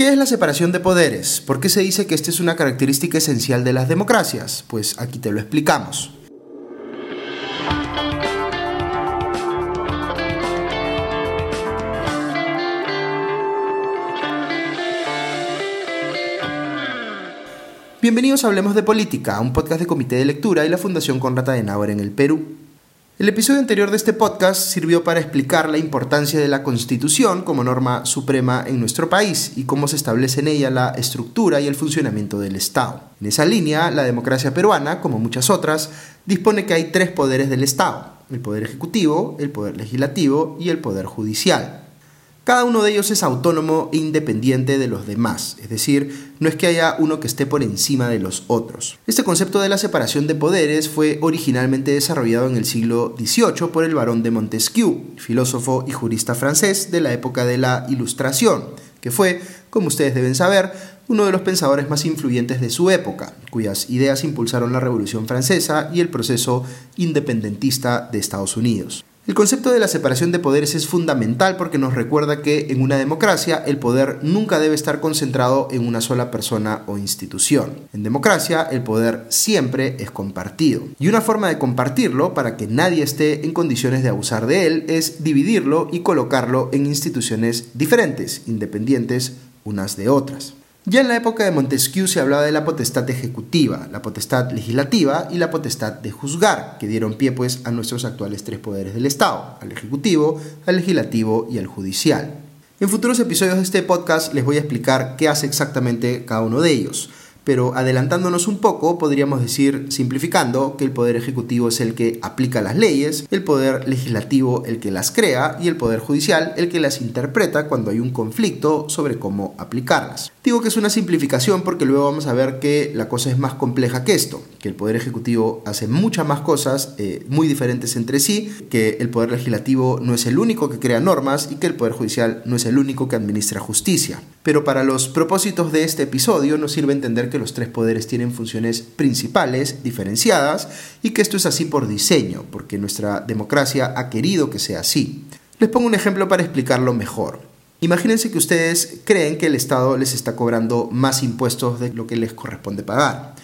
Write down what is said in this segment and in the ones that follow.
¿Qué es la separación de poderes? ¿Por qué se dice que esta es una característica esencial de las democracias? Pues aquí te lo explicamos. Bienvenidos a Hablemos de Política, un podcast de Comité de Lectura y la Fundación Conrad Adenauer en el Perú. El episodio anterior de este podcast sirvió para explicar la importancia de la Constitución como norma suprema en nuestro país y cómo se establece en ella la estructura y el funcionamiento del Estado. En esa línea, la democracia peruana, como muchas otras, dispone que hay tres poderes del Estado, el poder ejecutivo, el poder legislativo y el poder judicial. Cada uno de ellos es autónomo e independiente de los demás, es decir, no es que haya uno que esté por encima de los otros. Este concepto de la separación de poderes fue originalmente desarrollado en el siglo XVIII por el barón de Montesquieu, filósofo y jurista francés de la época de la Ilustración, que fue, como ustedes deben saber, uno de los pensadores más influyentes de su época, cuyas ideas impulsaron la Revolución Francesa y el proceso independentista de Estados Unidos. El concepto de la separación de poderes es fundamental porque nos recuerda que en una democracia el poder nunca debe estar concentrado en una sola persona o institución. En democracia el poder siempre es compartido. Y una forma de compartirlo para que nadie esté en condiciones de abusar de él es dividirlo y colocarlo en instituciones diferentes, independientes unas de otras. Ya en la época de Montesquieu se hablaba de la potestad ejecutiva, la potestad legislativa y la potestad de juzgar, que dieron pie pues a nuestros actuales tres poderes del Estado, al ejecutivo, al legislativo y al judicial. En futuros episodios de este podcast les voy a explicar qué hace exactamente cada uno de ellos pero adelantándonos un poco, podríamos decir, simplificando, que el Poder Ejecutivo es el que aplica las leyes, el Poder Legislativo el que las crea y el Poder Judicial el que las interpreta cuando hay un conflicto sobre cómo aplicarlas. Digo que es una simplificación porque luego vamos a ver que la cosa es más compleja que esto, que el Poder Ejecutivo hace muchas más cosas eh, muy diferentes entre sí, que el Poder Legislativo no es el único que crea normas y que el Poder Judicial no es el único que administra justicia. Pero para los propósitos de este episodio nos sirve entender que los tres poderes tienen funciones principales, diferenciadas, y que esto es así por diseño, porque nuestra democracia ha querido que sea así. Les pongo un ejemplo para explicarlo mejor. Imagínense que ustedes creen que el Estado les está cobrando más impuestos de lo que les corresponde pagar.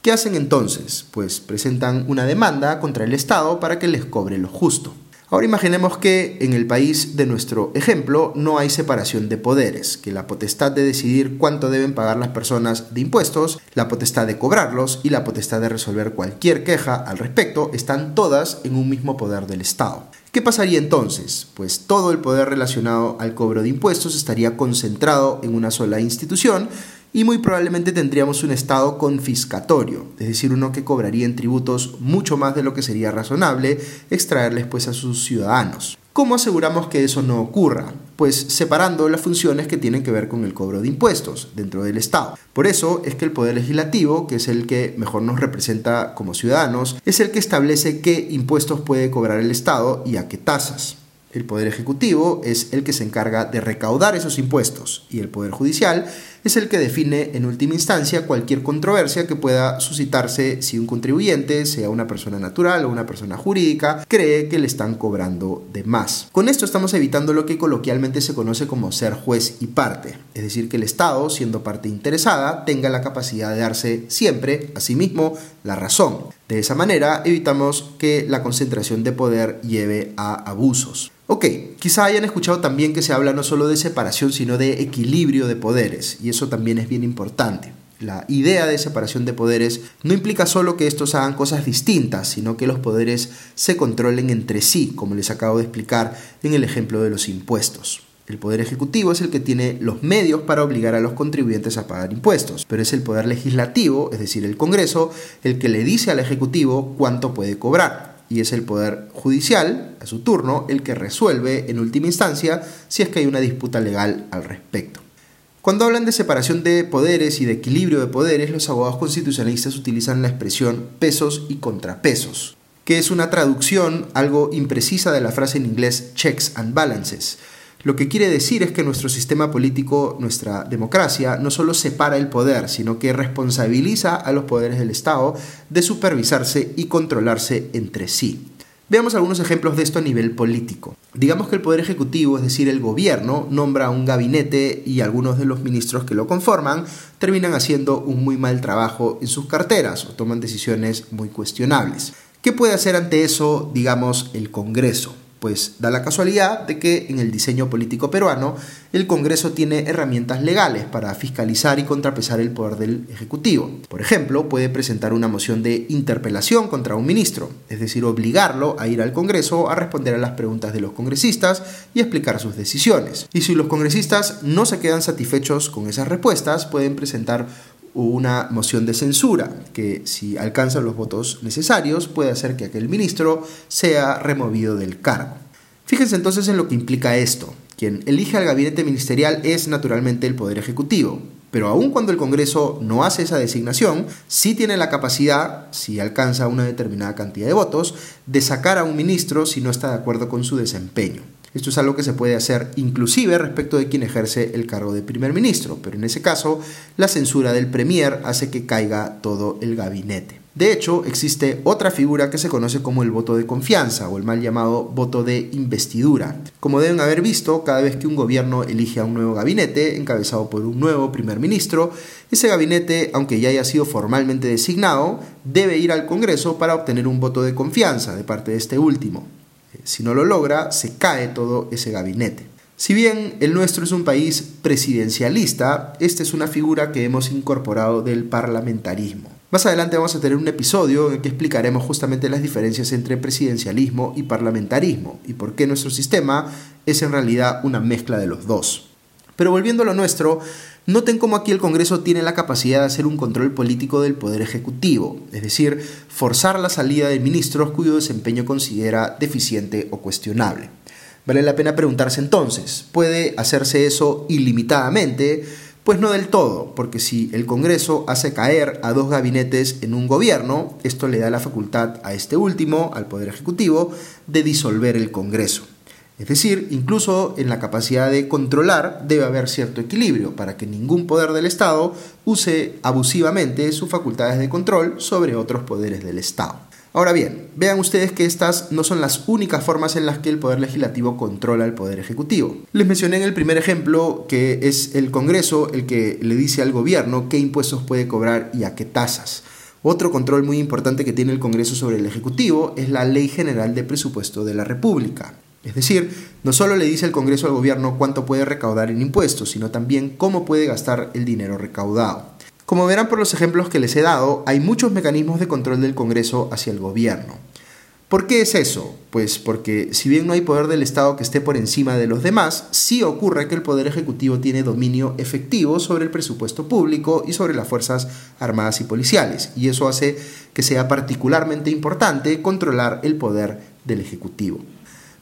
¿Qué hacen entonces? Pues presentan una demanda contra el Estado para que les cobre lo justo. Ahora imaginemos que en el país de nuestro ejemplo no hay separación de poderes, que la potestad de decidir cuánto deben pagar las personas de impuestos, la potestad de cobrarlos y la potestad de resolver cualquier queja al respecto están todas en un mismo poder del Estado. ¿Qué pasaría entonces? Pues todo el poder relacionado al cobro de impuestos estaría concentrado en una sola institución y muy probablemente tendríamos un Estado confiscatorio, es decir, uno que cobraría en tributos mucho más de lo que sería razonable extraerles pues a sus ciudadanos. ¿Cómo aseguramos que eso no ocurra? Pues separando las funciones que tienen que ver con el cobro de impuestos dentro del Estado. Por eso es que el Poder Legislativo, que es el que mejor nos representa como ciudadanos, es el que establece qué impuestos puede cobrar el Estado y a qué tasas. El Poder Ejecutivo es el que se encarga de recaudar esos impuestos y el Poder Judicial es el que define en última instancia cualquier controversia que pueda suscitarse si un contribuyente, sea una persona natural o una persona jurídica, cree que le están cobrando de más. Con esto estamos evitando lo que coloquialmente se conoce como ser juez y parte, es decir, que el Estado, siendo parte interesada, tenga la capacidad de darse siempre a sí mismo la razón. De esa manera evitamos que la concentración de poder lleve a abusos. Ok, quizá hayan escuchado también que se habla no solo de separación, sino de equilibrio de poderes, y eso también es bien importante. La idea de separación de poderes no implica solo que estos hagan cosas distintas, sino que los poderes se controlen entre sí, como les acabo de explicar en el ejemplo de los impuestos. El poder ejecutivo es el que tiene los medios para obligar a los contribuyentes a pagar impuestos, pero es el poder legislativo, es decir, el Congreso, el que le dice al Ejecutivo cuánto puede cobrar y es el Poder Judicial, a su turno, el que resuelve en última instancia si es que hay una disputa legal al respecto. Cuando hablan de separación de poderes y de equilibrio de poderes, los abogados constitucionalistas utilizan la expresión pesos y contrapesos, que es una traducción algo imprecisa de la frase en inglés checks and balances, lo que quiere decir es que nuestro sistema político, nuestra democracia, no solo separa el poder, sino que responsabiliza a los poderes del Estado de supervisarse y controlarse entre sí. Veamos algunos ejemplos de esto a nivel político. Digamos que el Poder Ejecutivo, es decir, el gobierno, nombra un gabinete y algunos de los ministros que lo conforman terminan haciendo un muy mal trabajo en sus carteras o toman decisiones muy cuestionables. ¿Qué puede hacer ante eso, digamos, el Congreso? Pues da la casualidad de que en el diseño político peruano el Congreso tiene herramientas legales para fiscalizar y contrapesar el poder del Ejecutivo. Por ejemplo, puede presentar una moción de interpelación contra un ministro, es decir, obligarlo a ir al Congreso a responder a las preguntas de los congresistas y explicar sus decisiones. Y si los congresistas no se quedan satisfechos con esas respuestas, pueden presentar una moción de censura que si alcanza los votos necesarios puede hacer que aquel ministro sea removido del cargo. Fíjense entonces en lo que implica esto. Quien elige al gabinete ministerial es naturalmente el Poder Ejecutivo, pero aun cuando el Congreso no hace esa designación, sí tiene la capacidad, si alcanza una determinada cantidad de votos, de sacar a un ministro si no está de acuerdo con su desempeño. Esto es algo que se puede hacer inclusive respecto de quien ejerce el cargo de primer ministro, pero en ese caso la censura del premier hace que caiga todo el gabinete. De hecho, existe otra figura que se conoce como el voto de confianza o el mal llamado voto de investidura. Como deben haber visto, cada vez que un gobierno elige a un nuevo gabinete, encabezado por un nuevo primer ministro, ese gabinete, aunque ya haya sido formalmente designado, debe ir al Congreso para obtener un voto de confianza de parte de este último. Si no lo logra, se cae todo ese gabinete. Si bien el nuestro es un país presidencialista, esta es una figura que hemos incorporado del parlamentarismo. Más adelante vamos a tener un episodio en el que explicaremos justamente las diferencias entre presidencialismo y parlamentarismo y por qué nuestro sistema es en realidad una mezcla de los dos. Pero volviendo a lo nuestro, Noten cómo aquí el Congreso tiene la capacidad de hacer un control político del Poder Ejecutivo, es decir, forzar la salida de ministros cuyo desempeño considera deficiente o cuestionable. Vale la pena preguntarse entonces, ¿puede hacerse eso ilimitadamente? Pues no del todo, porque si el Congreso hace caer a dos gabinetes en un gobierno, esto le da la facultad a este último, al Poder Ejecutivo, de disolver el Congreso. Es decir, incluso en la capacidad de controlar debe haber cierto equilibrio para que ningún poder del Estado use abusivamente sus facultades de control sobre otros poderes del Estado. Ahora bien, vean ustedes que estas no son las únicas formas en las que el Poder Legislativo controla el Poder Ejecutivo. Les mencioné en el primer ejemplo que es el Congreso el que le dice al gobierno qué impuestos puede cobrar y a qué tasas. Otro control muy importante que tiene el Congreso sobre el Ejecutivo es la Ley General de Presupuesto de la República. Es decir, no solo le dice el Congreso al gobierno cuánto puede recaudar en impuestos, sino también cómo puede gastar el dinero recaudado. Como verán por los ejemplos que les he dado, hay muchos mecanismos de control del Congreso hacia el gobierno. ¿Por qué es eso? Pues porque si bien no hay poder del Estado que esté por encima de los demás, sí ocurre que el Poder Ejecutivo tiene dominio efectivo sobre el presupuesto público y sobre las Fuerzas Armadas y Policiales, y eso hace que sea particularmente importante controlar el poder del Ejecutivo.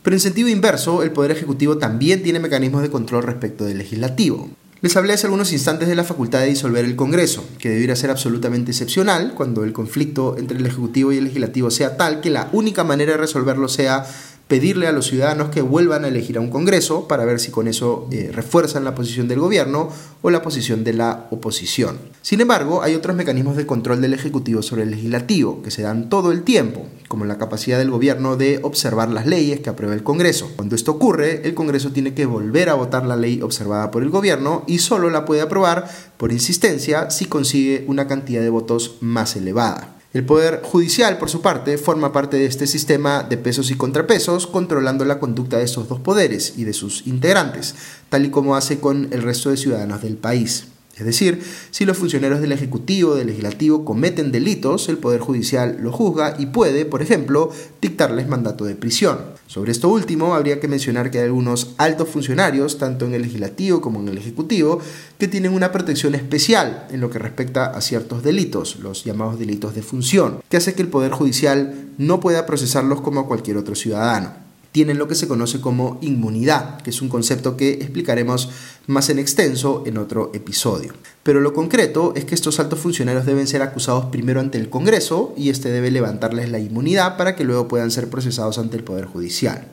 Pero en sentido inverso, el Poder Ejecutivo también tiene mecanismos de control respecto del legislativo. Les hablé hace algunos instantes de la facultad de disolver el Congreso, que debiera ser absolutamente excepcional cuando el conflicto entre el Ejecutivo y el Legislativo sea tal que la única manera de resolverlo sea pedirle a los ciudadanos que vuelvan a elegir a un Congreso para ver si con eso eh, refuerzan la posición del gobierno o la posición de la oposición. Sin embargo, hay otros mecanismos de control del Ejecutivo sobre el Legislativo que se dan todo el tiempo, como la capacidad del gobierno de observar las leyes que aprueba el Congreso. Cuando esto ocurre, el Congreso tiene que volver a votar la ley observada por el gobierno y solo la puede aprobar por insistencia si consigue una cantidad de votos más elevada. El Poder Judicial, por su parte, forma parte de este sistema de pesos y contrapesos, controlando la conducta de estos dos poderes y de sus integrantes, tal y como hace con el resto de ciudadanos del país. Es decir, si los funcionarios del Ejecutivo o del Legislativo cometen delitos, el Poder Judicial lo juzga y puede, por ejemplo, dictarles mandato de prisión. Sobre esto último, habría que mencionar que hay algunos altos funcionarios, tanto en el Legislativo como en el Ejecutivo, que tienen una protección especial en lo que respecta a ciertos delitos, los llamados delitos de función, que hace que el Poder Judicial no pueda procesarlos como a cualquier otro ciudadano tienen lo que se conoce como inmunidad, que es un concepto que explicaremos más en extenso en otro episodio. Pero lo concreto es que estos altos funcionarios deben ser acusados primero ante el Congreso y este debe levantarles la inmunidad para que luego puedan ser procesados ante el Poder Judicial.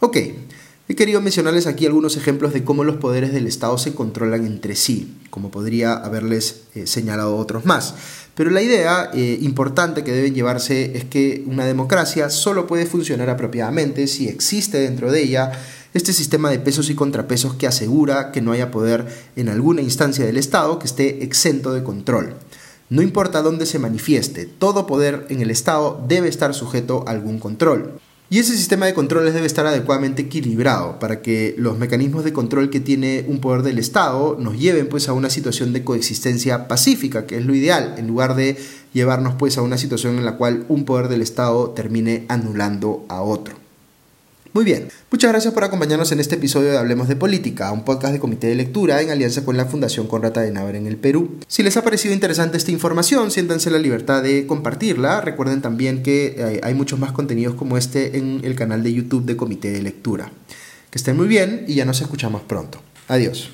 Ok, he querido mencionarles aquí algunos ejemplos de cómo los poderes del Estado se controlan entre sí, como podría haberles eh, señalado otros más. Pero la idea eh, importante que deben llevarse es que una democracia solo puede funcionar apropiadamente si existe dentro de ella este sistema de pesos y contrapesos que asegura que no haya poder en alguna instancia del Estado que esté exento de control. No importa dónde se manifieste, todo poder en el Estado debe estar sujeto a algún control. Y ese sistema de controles debe estar adecuadamente equilibrado para que los mecanismos de control que tiene un poder del Estado nos lleven pues a una situación de coexistencia pacífica, que es lo ideal, en lugar de llevarnos pues a una situación en la cual un poder del Estado termine anulando a otro. Muy bien, muchas gracias por acompañarnos en este episodio de Hablemos de Política, un podcast de comité de lectura en alianza con la Fundación Conrata de Navarra en el Perú. Si les ha parecido interesante esta información, siéntanse la libertad de compartirla. Recuerden también que eh, hay muchos más contenidos como este en el canal de YouTube de comité de lectura. Que estén muy bien y ya nos escuchamos pronto. Adiós.